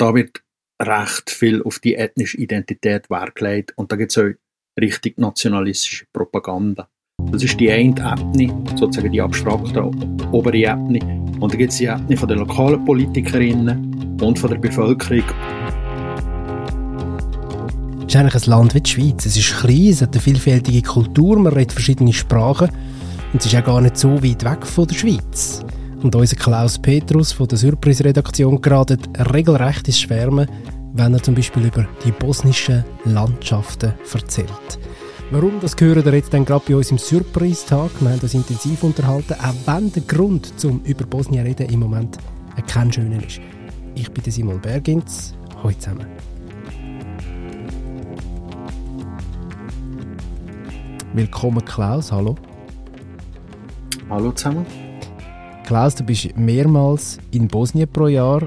da wird recht viel auf die ethnische Identität Wert und da gibt es auch richtig nationalistische Propaganda. Das ist die eine Ebene, sozusagen die abstrakte obere Ebene. Und dann gibt es die Ebene von den lokalen Politikerinnen und von der Bevölkerung. Es ist eigentlich ein Land wie die Schweiz. Es ist klein, es hat eine vielfältige Kultur, man redet verschiedene Sprachen und es ist auch gar nicht so weit weg von der Schweiz. Und unser Klaus Petrus von der Surprise-Redaktion geradet regelrecht ins Schwärmen, wenn er zum Beispiel über die bosnischen Landschaften erzählt. Warum, das hören wir jetzt dann gerade bei uns im Surprise-Tag. Wir haben uns intensiv unterhalten, auch wenn der Grund zum über Bosnien reden im Moment kein schöner ist. Ich bin Simon Bergins. Hallo zusammen. Willkommen Klaus, hallo. Hallo zusammen. Klaus, du bist mehrmals in Bosnien pro Jahr.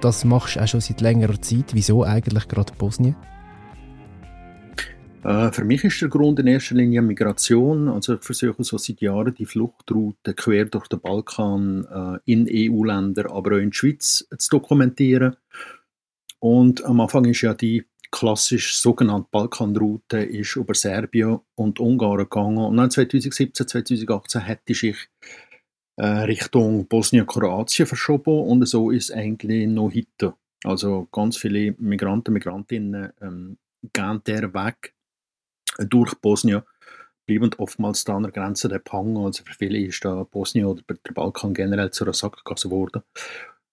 Das machst du auch schon seit längerer Zeit. Wieso eigentlich gerade Bosnien? Äh, für mich ist der Grund in erster Linie Migration. Also ich versuche so seit Jahren die Fluchtroute quer durch den Balkan äh, in EU-Länder, aber auch in die Schweiz zu dokumentieren. Und am Anfang ist ja die klassisch sogenannte Balkanroute ist über Serbien und Ungarn gegangen. Und dann 2017, 2018 hätte ich Richtung Bosnien-Kroatien verschoben und so ist eigentlich noch heute. Also ganz viele Migranten, Migrantinnen ähm, gehen der Weg durch Bosnien, bleiben oftmals da an der Grenze der Pang. Also für viele ist da Bosnien oder der Balkan generell zu einer Sackgasse geworden.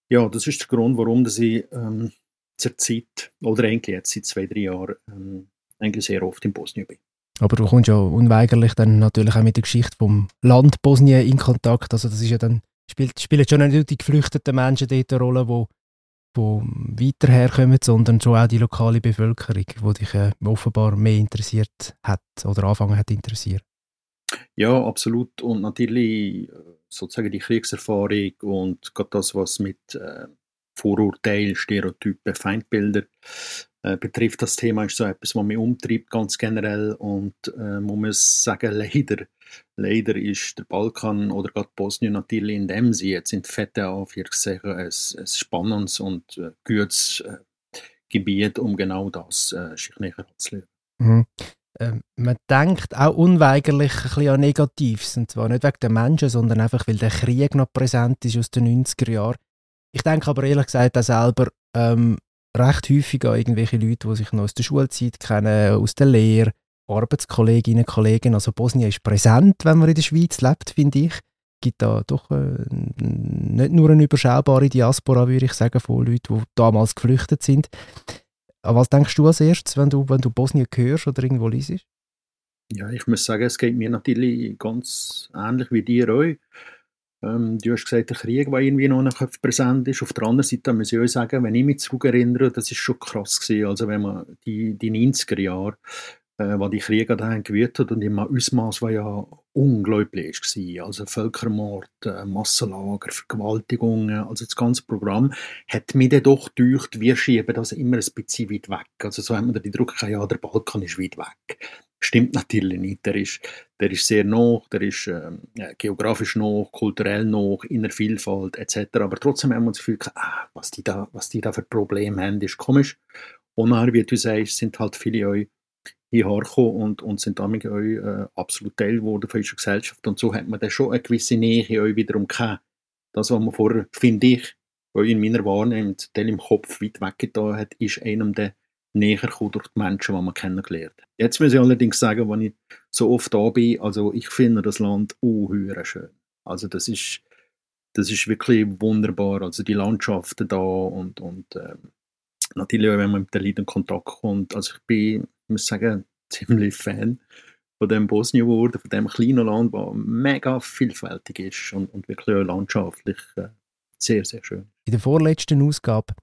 Ja, das ist der Grund, warum sie ähm, zur Zeit, oder eigentlich jetzt seit zwei, drei Jahren, ähm, eigentlich sehr oft in Bosnien bin. Aber du kommst ja unweigerlich dann natürlich auch mit der Geschichte vom Land Bosnien in Kontakt. Also das ist ja dann, spielt, spielen schon nicht nur die geflüchteten Menschen dort eine Rolle, die wo weiter herkommen, sondern schon auch die lokale Bevölkerung, die dich äh, offenbar mehr interessiert hat oder anfangen hat interessieren. Ja, absolut. Und natürlich äh, sozusagen die Kriegserfahrung und gerade das, was mit äh, Vorurteilen, Stereotypen, Feindbilder äh, betrifft das Thema, ist so etwas, was mich umtreibt, ganz generell. Und äh, man muss sagen, leider, leider ist der Balkan oder gerade Bosnien natürlich in dem Sinne jetzt in fette Anführungszeichen ein, ein spannendes und äh, gutes äh, Gebiet, um genau das äh, sich näher anzuschauen. Mhm. Ähm, man denkt auch unweigerlich ein bisschen an Negatives, und zwar nicht wegen der Menschen, sondern einfach, weil der Krieg noch präsent ist aus den 90er Jahren. Ich denke aber ehrlich gesagt auch selber, ähm, recht häufig an irgendwelche Leute, die sich noch aus der Schulzeit kennen, aus der Lehre, Arbeitskolleginnen, Kollegen. Also Bosnien ist präsent, wenn man in der Schweiz lebt, finde ich. Es gibt da doch äh, nicht nur eine überschaubare Diaspora, würde ich sagen, von Leuten, die damals geflüchtet sind. Aber was denkst du als erstes, wenn du, wenn du Bosnien hörst oder irgendwo liest? Ja, ich muss sagen, es geht mir natürlich ganz ähnlich wie dir auch. Ähm, du hast gesagt, der Krieg, der irgendwie noch präsent ist. Auf der anderen Seite muss ich auch sagen, wenn ich mich zurückerinnere, das ist schon krass gewesen. Also wenn man die, die 90er Jahre, äh, wo die Kriege daheim gewütet hat und im Ausmaß, war ja unglaublich war. Also Völkermord, äh, Massenlager, Vergewaltigungen, also das ganze Programm hat mich dann doch gedacht, wir schieben das immer ein bisschen weit weg. Also so haben wir den Druck, ja, der Balkan ist weit weg. Stimmt natürlich nicht. Der ist, der ist sehr nah, der ist äh, geografisch nah, kulturell nah, in der Vielfalt etc. Aber trotzdem haben wir uns das Gefühl, ah, was, die da, was die da für Probleme haben, ist komisch. Und nachher, wie du sagst, sind halt viele euch hierher gekommen und, und sind damit auch äh, absolut Teil geworden von unserer Gesellschaft. Und so hat man dann schon eine gewisse Nähe euch wiederum gehabt. Das, was man vorher, finde ich, in meiner Wahrnehmung, Teil im Kopf weit weggetan hat, ist einem der näher kommen durch die Menschen, die man kennengelernt hat. Jetzt muss ich allerdings sagen, wenn ich so oft da bin, also ich finde das Land unheuer schön. Also das ist, das ist wirklich wunderbar. Also die Landschaften da und, und ähm, natürlich auch, wenn man mit den Leuten in Kontakt kommt. Also ich bin, muss sagen, ziemlich Fan von dem Bosnien geworden, von dem kleinen Land, das mega vielfältig ist und, und wirklich landschaftlich äh, sehr, sehr schön. In der vorletzten Ausgabe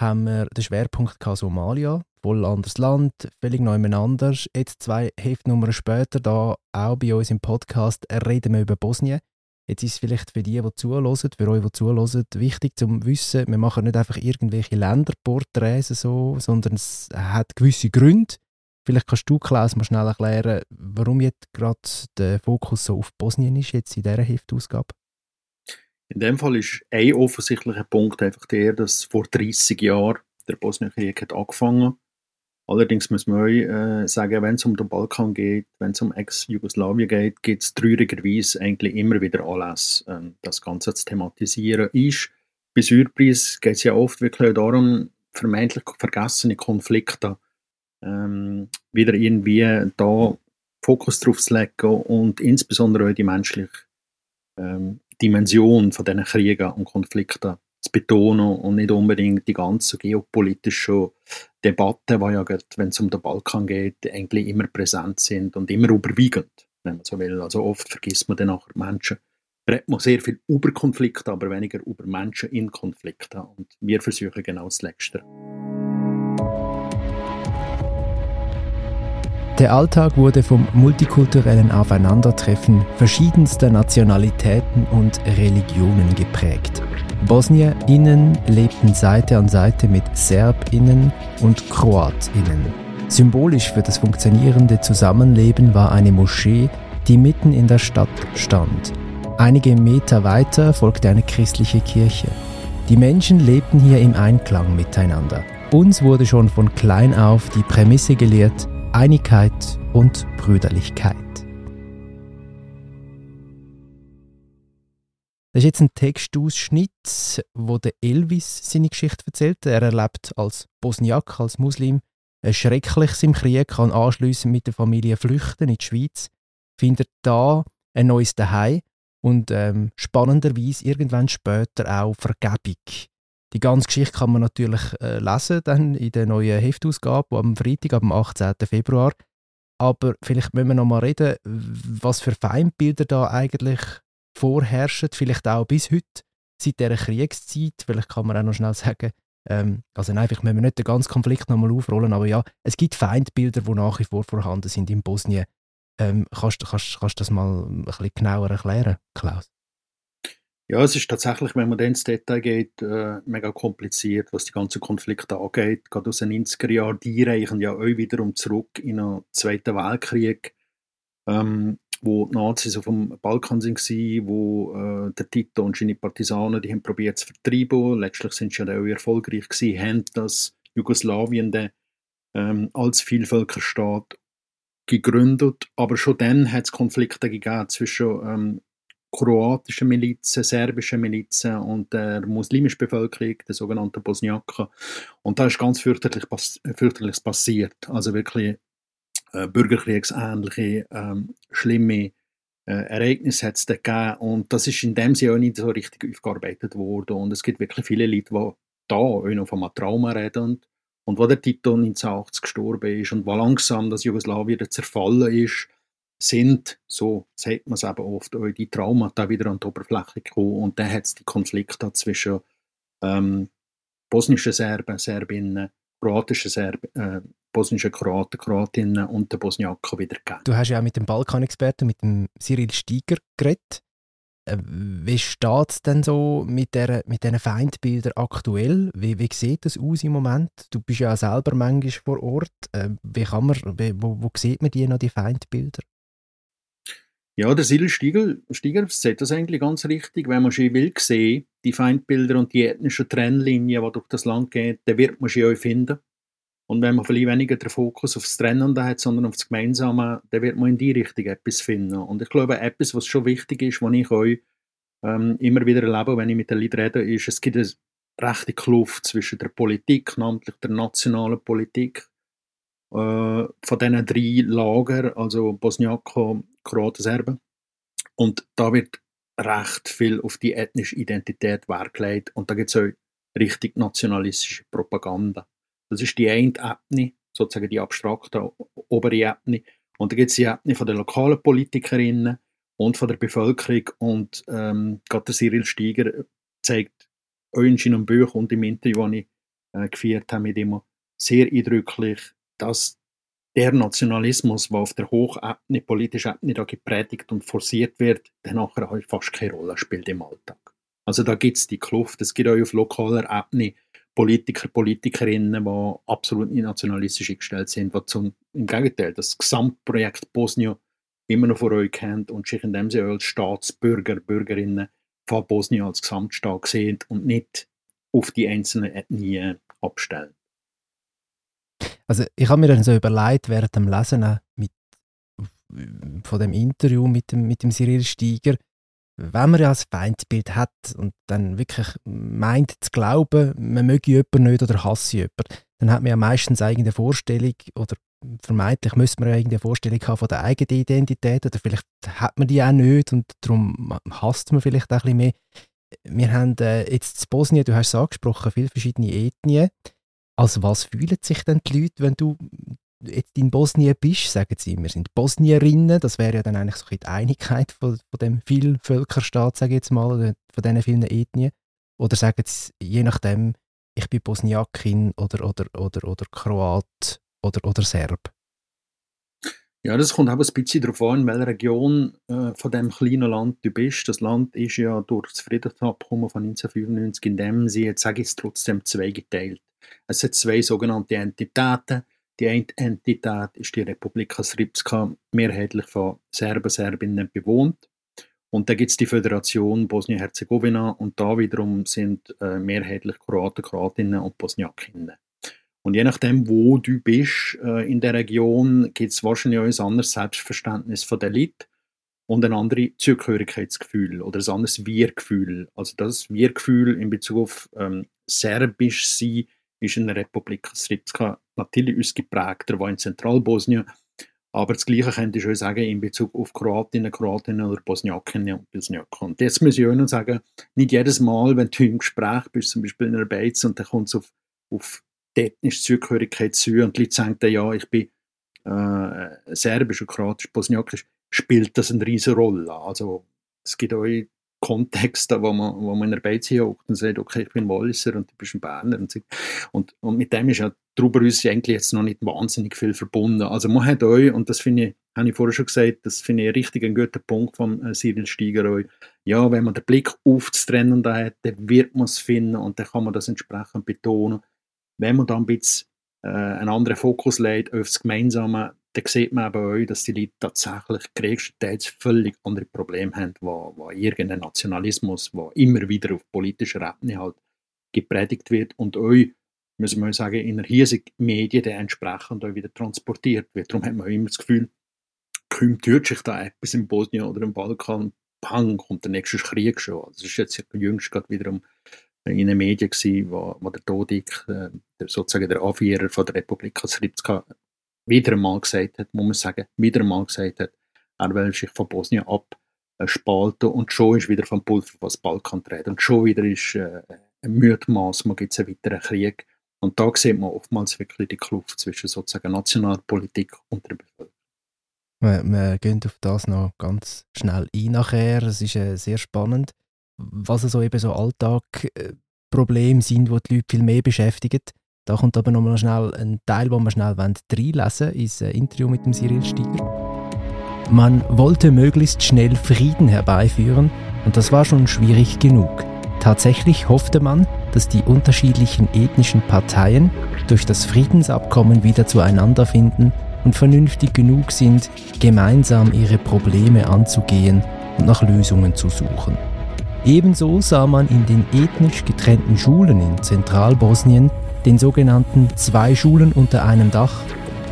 haben wir den Schwerpunkt Somalia, voll anderes Land, völlig neu anders. Jetzt zwei Heftnummern später, da auch bei uns im Podcast, reden wir über Bosnien. Jetzt ist es vielleicht für die, die zuhören, für euch, die zuhören, wichtig zu wissen, wir machen nicht einfach irgendwelche Länderporträts so, sondern es hat gewisse Gründe. Vielleicht kannst du, Klaus, mal schnell erklären, warum jetzt gerade der Fokus so auf Bosnien ist, jetzt in dieser Heftausgabe. In dem Fall ist ein offensichtlicher Punkt einfach der, dass vor 30 Jahren der Bosnienkrieg hat angefangen. Allerdings muss man auch äh, sagen, wenn es um den Balkan geht, wenn es um Ex-Jugoslawien geht, gibt es traurigerweise eigentlich immer wieder Anlässe, äh, das Ganze zu thematisieren. Ist bei Surprise geht es ja oft wirklich darum, vermeintlich vergessene Konflikte ähm, wieder irgendwie da Fokus drauf zu legen und insbesondere auch die menschliche ähm, Dimension von diesen Kriegen und Konflikten zu betonen und nicht unbedingt die ganzen geopolitischen Debatten, die ja, wenn es um den Balkan geht, eigentlich immer präsent sind und immer überwiegend, wenn man so will. Also oft vergisst man dann nachher Menschen. Redet man sehr viel über Konflikte, aber weniger über Menschen in Konflikten. Und wir versuchen genau das Letzte. Der Alltag wurde vom multikulturellen Aufeinandertreffen verschiedenster Nationalitäten und Religionen geprägt. BosnierInnen lebten Seite an Seite mit SerbInnen und KroatInnen. Symbolisch für das funktionierende Zusammenleben war eine Moschee, die mitten in der Stadt stand. Einige Meter weiter folgte eine christliche Kirche. Die Menschen lebten hier im Einklang miteinander. Uns wurde schon von klein auf die Prämisse gelehrt, Einigkeit und Brüderlichkeit. Das ist jetzt ein Textausschnitt, wo der Elvis seine Geschichte erzählt. Er erlebt als Bosniak, als Muslim, ein Schreckliches im Krieg, kann anschließend mit der Familie flüchten in die Schweiz, findet da ein neues Zuhause und ähm, spannenderweise irgendwann später auch Vergebung. Die ganze Geschichte kann man natürlich äh, lesen dann in der neuen Heftausgabe am Freitag, am 18. Februar. Aber vielleicht müssen wir noch mal reden, was für Feindbilder da eigentlich vorherrschen, vielleicht auch bis heute, seit dieser Kriegszeit. Vielleicht kann man auch noch schnell sagen, ähm, also nein, vielleicht müssen wir nicht den ganzen Konflikt noch mal aufrollen, aber ja, es gibt Feindbilder, die nach wie vor vorhanden sind in Bosnien. Ähm, kannst du kannst, kannst das mal ein bisschen genauer erklären, Klaus? Ja, es ist tatsächlich, wenn man dann ins Detail geht, äh, mega kompliziert, was die ganzen Konflikte angeht. Gerade aus den 90er Jahren, die reichen ja auch wiederum zurück in den Zweiten Weltkrieg, ähm, wo die Nazis auf dem Balkan waren, wo äh, der Tito und seine Partisanen, die haben probiert zu vertreiben. Letztlich sind sie ja auch erfolgreich gewesen, haben das Jugoslawien dann, ähm, als Vielvölkerstaat gegründet. Aber schon dann hat es Konflikte gegeben zwischen ähm, kroatischen Milizen, serbischen Milizen und der muslimischen Bevölkerung, der sogenannten Bosniaken. Und da ist ganz fürchterlich fürchterliches passiert. Also wirklich äh, bürgerkriegsähnliche, ähm, schlimme äh, Ereignisse hat es da gegeben. Und das ist in dem Sinne auch nicht so richtig aufgearbeitet worden. Und es gibt wirklich viele Leute, die da auch noch von einem Trauma reden. Und wo der Tito 1980 gestorben ist und wo langsam das Jugoslawien zerfallen ist, sind, so sagt man es eben oft, die Traumata wieder an die Oberfläche gekommen und dann hat es die Konflikte zwischen ähm, bosnischen Serben, Serbinnen, kroatischen Serben, äh, bosnischen Kroaten, Kroatinnen und den Bosniaken wieder gegeben. Du hast ja auch mit dem Balkanexperten, mit dem Cyril Steiger geredet. Äh, wie steht es denn so mit, der, mit diesen Feindbildern aktuell? Wie, wie sieht das aus im Moment? Du bist ja auch selber manchmal vor Ort. Äh, wie kann man, wo, wo sieht man die noch, die Feindbilder? Ja, der Sil Steiger, Steiger sieht das eigentlich ganz richtig. Wenn man schon will sehen, die Feindbilder und die ethnischen Trennlinien, die durch das Land gehen, dann wird man sie auch finden. Und wenn man vielleicht weniger den Fokus aufs Trennende hat, sondern auf das Gemeinsame, dann wird man in die Richtung etwas finden. Und ich glaube, etwas, was schon wichtig ist, was ich euch ähm, immer wieder erlebe, wenn ich mit den Leuten rede, ist, es gibt eine rechte Kluft zwischen der Politik, namentlich der nationalen Politik, äh, von diesen drei Lager, also Bosniaken, Kroaten, Serben. Und da wird recht viel auf die ethnische Identität Wert und da gibt es auch richtig nationalistische Propaganda. Das ist die eine Ebene, sozusagen die abstrakte obere Ebene. Und da gibt es die Ebene von den lokalen Politikerinnen und von der Bevölkerung. Und ähm, gerade der Cyril Steiger zeigt auch in seinem Buch und im Interview, das ich äh, geführt habe mit ihm, sehr eindrücklich, dass der Nationalismus, der auf der Hochebene, politischen Ebene da gepredigt und forciert wird, dann nachher halt fast keine Rolle spielt im Alltag. Also da gibt es die Kluft. Es gibt auch auf lokaler Ebene Politiker, Politikerinnen, die absolut nicht nationalistisch eingestellt sind, die zum, im Gegenteil das Gesamtprojekt Bosnien immer noch vor euch kennt und sich in dem Sinne als Staatsbürger, Bürgerinnen von Bosnien als Gesamtstaat sehen und nicht auf die einzelnen Ethnien abstellen. Also ich habe mir dann so überlegt, während dem Lesen mit, von dem Interview mit dem, mit dem Cyril Steiger, wenn man ja ein Feindbild hat und dann wirklich meint zu glauben, man möge jemanden nicht oder hasse jemanden, dann hat man ja meistens eigene Vorstellung oder vermeintlich müsste man ja irgendeine Vorstellung haben von der eigenen Identität oder vielleicht hat man die auch nicht und darum hasst man vielleicht auch ein bisschen mehr. Wir haben äh, jetzt in Bosnien, du hast es angesprochen, viele verschiedene Ethnien. Als was fühlen sich denn die Leute, wenn du jetzt in Bosnien bist, sagen sie immer, sind Bosnierinnen, das wäre ja dann eigentlich so die Einigkeit von, von dem Vielvölkerstaat, sage ich jetzt mal, von diesen vielen Ethnien. Oder sagen sie, je nachdem, ich bin Bosniakin oder, oder, oder, oder Kroat oder, oder Serb? Ja, das kommt auch ein bisschen darauf an, in welcher Region äh, von dem kleinen Land du bist. Das Land ist ja durch das Friedensabkommen von 1995 in dem Sinne, sage ich es trotzdem, zweigeteilt. Es hat zwei sogenannte Entitäten. Die eine Entität ist die Republika Srpska, mehrheitlich von Serben, Serbinnen bewohnt. Und da gibt es die Föderation Bosnien-Herzegowina und da wiederum sind äh, mehrheitlich Kroaten, Kroatinnen und Bosniakinnen. Und je nachdem, wo du bist äh, in der Region, gibt es wahrscheinlich auch ein anderes Selbstverständnis von der Leute und ein anderes Zugehörigkeitsgefühl oder ein anderes Wir-Gefühl. Also das Wir-Gefühl in Bezug auf ähm, Serbisch sein ist in der Republik Srpska natürlich ausgeprägter, war in Zentralbosnien. Aber das Gleiche könnte ich schon sagen in Bezug auf Kroatinnen, Kroatinnen oder Bosniakinnen und Bosniaken. Und jetzt muss ich noch sagen, nicht jedes Mal, wenn du im Gespräch bist, zum Beispiel in einer Beiz und dann kommt es auf, auf die ethnische Zugehörigkeit zu und die Leute sagen dann, ja, ich bin äh, serbisch und kroatisch, bosniakisch, spielt das eine riesige Rolle. Also es gibt auch Kontexte, wo man, wo man in der Beziehung hockt und sagt, okay, ich bin Walliser und du bist ein Berner. Und, und, und mit dem ist ja darüber uns eigentlich jetzt noch nicht wahnsinnig viel verbunden. Also man hat euch, und das finde ich, habe ich vorher schon gesagt, das finde ich richtig ein guter Punkt von äh, Cyril Steiger euch. Ja, wenn man den Blick auf das Trennen hat, dann wird man es finden und dann kann man das entsprechend betonen. Wenn man dann ein bisschen äh, einen anderen Fokus legt auf das Gemeinsame, dann sieht man bei euch, dass die Leute tatsächlich größtenteils völlig andere Probleme haben, wo, wo irgendein Nationalismus, wo immer wieder auf politischer Ebene halt gepredigt wird und euch, müssen wir sagen, in der hiesigen Medien entsprechend auch wieder transportiert wird. Darum hat man immer das Gefühl, tut sich da etwas in Bosnien oder im Balkan, pang, kommt der nächste Krieg schon. Das ist jetzt jüngst gerade wieder um in den Medien gewesen, wo, wo der Dodik, äh, sozusagen der Anführer von der Republik Srpska, wieder einmal gesagt hat, muss man sagen, wieder einmal gesagt hat, er will sich von Bosnien abspalten und schon ist wieder vom Pulver was Balkan treten und schon wieder ist äh, ein Müdmaß, man gibt einen weiteren Krieg und da sieht man oftmals wirklich die Kluft zwischen sozusagen Nationalpolitik und der Bevölkerung. Wir, wir gehen auf das noch ganz schnell ein nachher. Es ist äh, sehr spannend was so eben so Alltagprobleme sind, die die Leute viel mehr beschäftigen. Da kommt aber noch mal schnell ein Teil, wo wir schnell reinlesen wollen, ins Interview mit dem Cyril Steiger. Man wollte möglichst schnell Frieden herbeiführen und das war schon schwierig genug. Tatsächlich hoffte man, dass die unterschiedlichen ethnischen Parteien durch das Friedensabkommen wieder zueinander finden und vernünftig genug sind, gemeinsam ihre Probleme anzugehen und nach Lösungen zu suchen. Ebenso sah man in den ethnisch getrennten Schulen in Zentralbosnien, den sogenannten zwei Schulen unter einem Dach,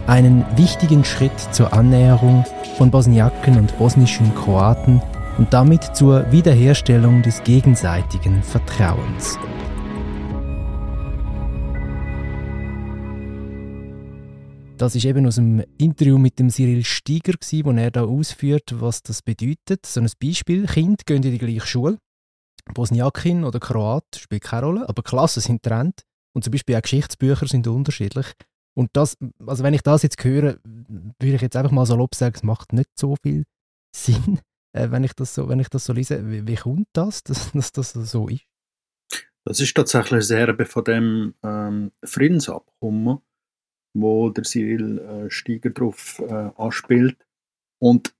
einen wichtigen Schritt zur Annäherung von Bosniaken und bosnischen Kroaten und damit zur Wiederherstellung des gegenseitigen Vertrauens. Das ist eben aus dem Interview mit dem Cyril Steiger, wo er da ausführt, was das bedeutet. So ein Beispiel: Kinder gehen in die gleiche Schule, Bosniakin oder Kroat spielt keine Rolle, aber Klassen sind Trend und zum Beispiel auch Geschichtsbücher sind unterschiedlich. Und das, also wenn ich das jetzt höre, würde ich jetzt einfach mal salopp sagen, es macht nicht so viel Sinn, äh, wenn, ich das so, wenn ich das so lese. Wie, wie kommt das, dass, dass, das so ist? Das ist tatsächlich ein Erbe von dem ähm, Friedensabkommen, wo der Cyril äh, Steiger darauf äh, anspielt. Und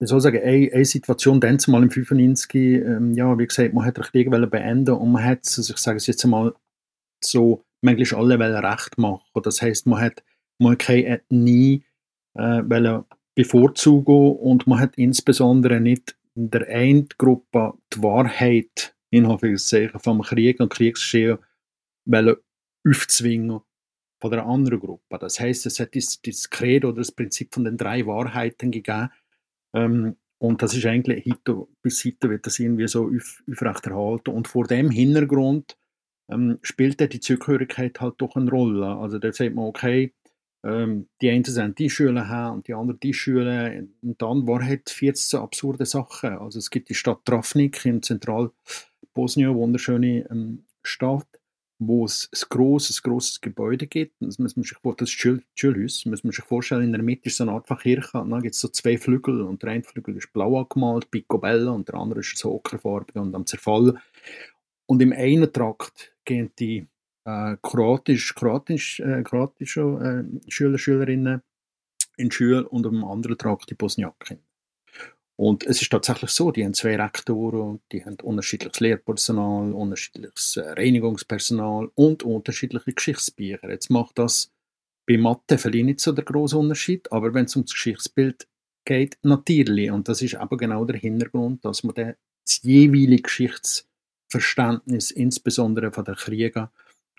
wie soll ich sagen, eine, eine Situation dann zumal im 95, ähm, ja, wie gesagt, man hat den Krieg beenden und man hat, also ich sage es jetzt einmal so, möglichst alle recht machen. Das heißt, man hat, man keine Ethnie äh, bevorzugen und man hat insbesondere nicht der einen Gruppe die Wahrheit in Anführungszeichen vom Krieg und Kriegsgeschehen aufzwingen von einer anderen Gruppe. Das heißt, es hat das, das Credo oder das Prinzip von den drei Wahrheiten gegeben. Ähm, und das ist eigentlich heute, bis heute wird das irgendwie so auf, aufrechterhalten. Und vor dem Hintergrund ähm, spielt die Zugehörigkeit halt doch eine Rolle. Also da sagt man, okay, ähm, die einen sind die Schüler haben und die anderen die Schüler. Und dann war halt 14 absurde Sachen. Also es gibt die Stadt Travnik in Zentralbosnien, wunderschöne ähm, Stadt, wo es ein grosses, grosses Gebäude gibt. Das muss man sich das Schulhaus, muss man sich vorstellen, in der Mitte ist so eine Art von Kirche, und dann gibt es so zwei Flügel und der eine Flügel ist blau angemalt, picobello, und der andere ist so ockerfarbig und am Zerfall. Und im einen Trakt gehen die äh, kroatisch, kroatisch, äh, kroatische äh, Schüler, Schülerinnen in die Schule und am anderen Trakt die Bosniaken. Und es ist tatsächlich so, die haben zwei Rektoren, die haben unterschiedliches Lehrpersonal, unterschiedliches äh, Reinigungspersonal und unterschiedliche Geschichtsbücher. Jetzt macht das bei Mathe vielleicht nicht so der große Unterschied, aber wenn es um das Geschichtsbild geht, natürlich. Und das ist aber genau der Hintergrund, dass man das jeweilige Geschichtsverständnis, insbesondere von der Krieger,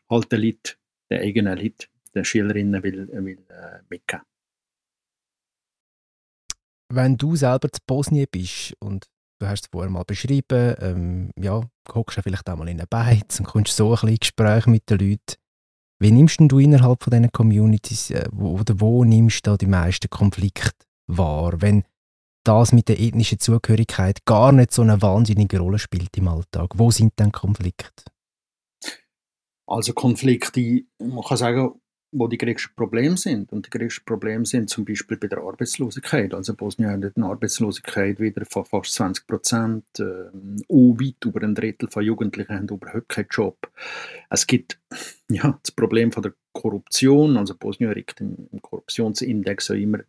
halt den Leuten, den eigenen Leuten, den Schülerinnen will, will äh, mitgeben. Wenn du selber zu Bosnien bist und du hast es vorher mal beschrieben, ähm, ja, hockst du vielleicht auch mal in eine Beiz und kommst so ein bisschen Gespräch mit den Leuten. Wie nimmst du innerhalb von diesen Communities äh, wo, oder wo nimmst du die meisten Konflikte wahr, wenn das mit der ethnischen Zugehörigkeit gar nicht so eine wahnsinnige Rolle spielt im Alltag? Wo sind denn Konflikte? Also Konflikte, man kann sagen, wo die größten Probleme sind. Und die größten Probleme sind zum Beispiel bei der Arbeitslosigkeit. Also Bosnien hat eine Arbeitslosigkeit wieder von fast 20 Prozent. Äh, weit über ein Drittel von Jugendlichen haben überhaupt keinen Job. Es gibt ja, das Problem von der Korruption. Also Bosnien regt im, im Korruptionsindex immer,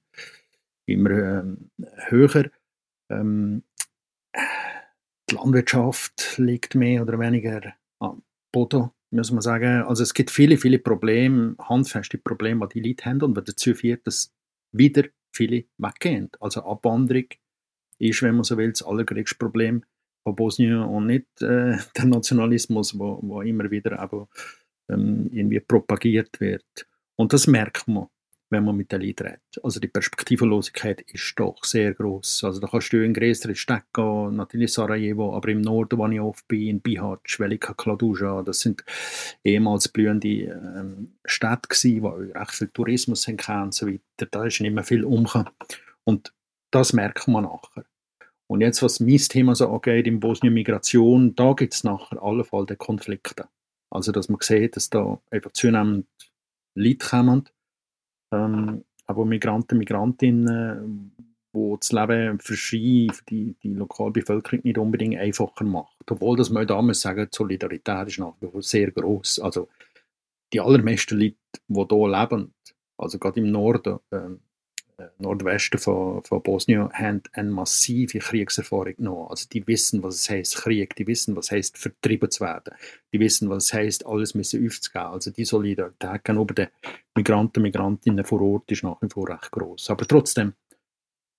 immer ähm, höher. Ähm, die Landwirtschaft liegt mehr oder weniger am Boden muss man sagen. Also es gibt viele, viele Probleme, handfeste Probleme, die die Leute haben und was dazu führt, dass wieder viele weggehen. Also Abwanderung ist, wenn man so will, das allergrößte Problem von Bosnien und nicht äh, der Nationalismus, wo, wo immer wieder aber, ähm, irgendwie propagiert wird. Und das merkt man wenn man mit den Leuten redet. Also die Perspektivenlosigkeit ist doch sehr groß. Also da kannst du in größere Städte gehen, natürlich Sarajevo, aber im Norden, wo ich oft bin, in Bihać, Velika Kladuja, das sind ehemals blühende ähm, Städte gewesen, wo recht viel Tourismus haben und so weiter. Da ist nicht mehr viel umgekommen. Und das merkt man nachher. Und jetzt, was mein Thema so angeht, in Bosnien Migration, da gibt es nachher allenfalls Konflikte. Also, dass man sieht, dass da einfach zunehmend Leute kommen, ähm, aber Migranten, Migrantinnen, wo das Leben für sie, für die, die Lokalbevölkerung nicht unbedingt einfacher macht. Obwohl das man da muss sagen, die Solidarität ist nach wie vor sehr groß. Also die allermeisten Leute, die hier leben, also gerade im Norden, ähm, äh, Nordwesten von, von Bosnien haben eine massive Kriegserfahrung genommen. Also die wissen, was es heißt Krieg, die wissen, was es heißt vertrieben zu werden, die wissen, was es heißt alles müssen aufzugeben. Also die Solidarität gegenüber den Migranten, Migrantinnen vor Ort ist nach wie vor recht groß. Aber trotzdem,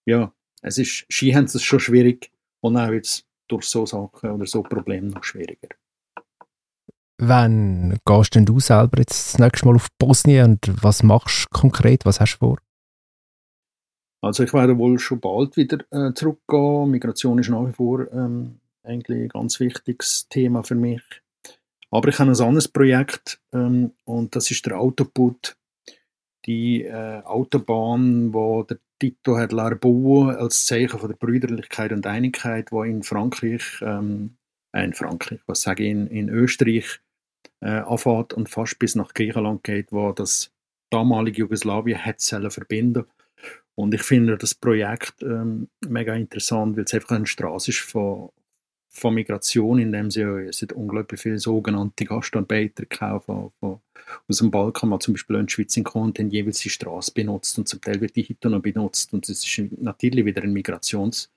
ja, es ist, Ski haben es schon schwierig und auch jetzt durch so Sachen oder so Probleme noch schwieriger. Wann gehst denn du selber jetzt das nächste Mal auf Bosnien und was machst du konkret? Was hast du vor? Also ich werde wohl schon bald wieder äh, zurückgehen. Migration ist nach wie vor ähm, eigentlich ein ganz wichtiges Thema für mich. Aber ich habe ein anderes Projekt ähm, und das ist der Autoput, die äh, Autobahn, wo der Tito hat bauen als Zeichen von der Brüderlichkeit und Einigkeit, wo in Frankreich, ähm, äh, in Frankreich, was sage ich, in, in Österreich äh, anfährt und fast bis nach Griechenland geht, wo das damalige Jugoslawien hat verbinden und ich finde das Projekt ähm, mega interessant, weil es einfach eine Straße ist von, von Migration, in dem sie es sind unglaublich viele sogenannte Gastarbeiter kaufen aus dem Balkan, mal zum Beispiel in die Schweiz und haben jeweils die Straße benutzt und zum Teil wird die heute noch benutzt und es ist natürlich wieder eine Migrationsroute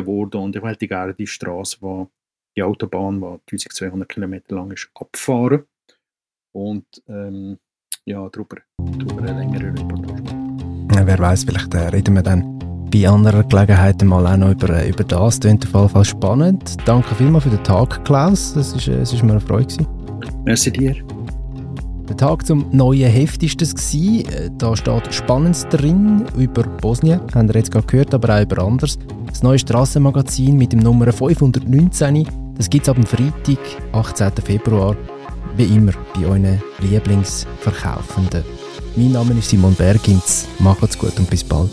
geworden und ich wollte gerne die Straße, wo die Autobahn, die 1200 Kilometer lang ist, abfahren und ähm, ja, darüber, darüber eine längere Reportage. Wer weiß, vielleicht äh, reden wir dann bei anderen Gelegenheiten mal auch noch über, äh, über das. Das klingt auf jeden Fall spannend. Danke vielmals für den Tag, Klaus. Es war äh, ist mir eine Freude. Merci dir. Der Tag zum neuen Heft war das. Äh, da steht Spannendes drin über Bosnien, haben wir jetzt gerade gehört, aber auch über anderes. Das neue Strassenmagazin mit dem Nummer 519, das gibt es ab dem Freitag, 18. Februar, wie immer bei euren Lieblingsverkaufenden. Mein Name ist Simon Bergins. Macht's gut und bis bald.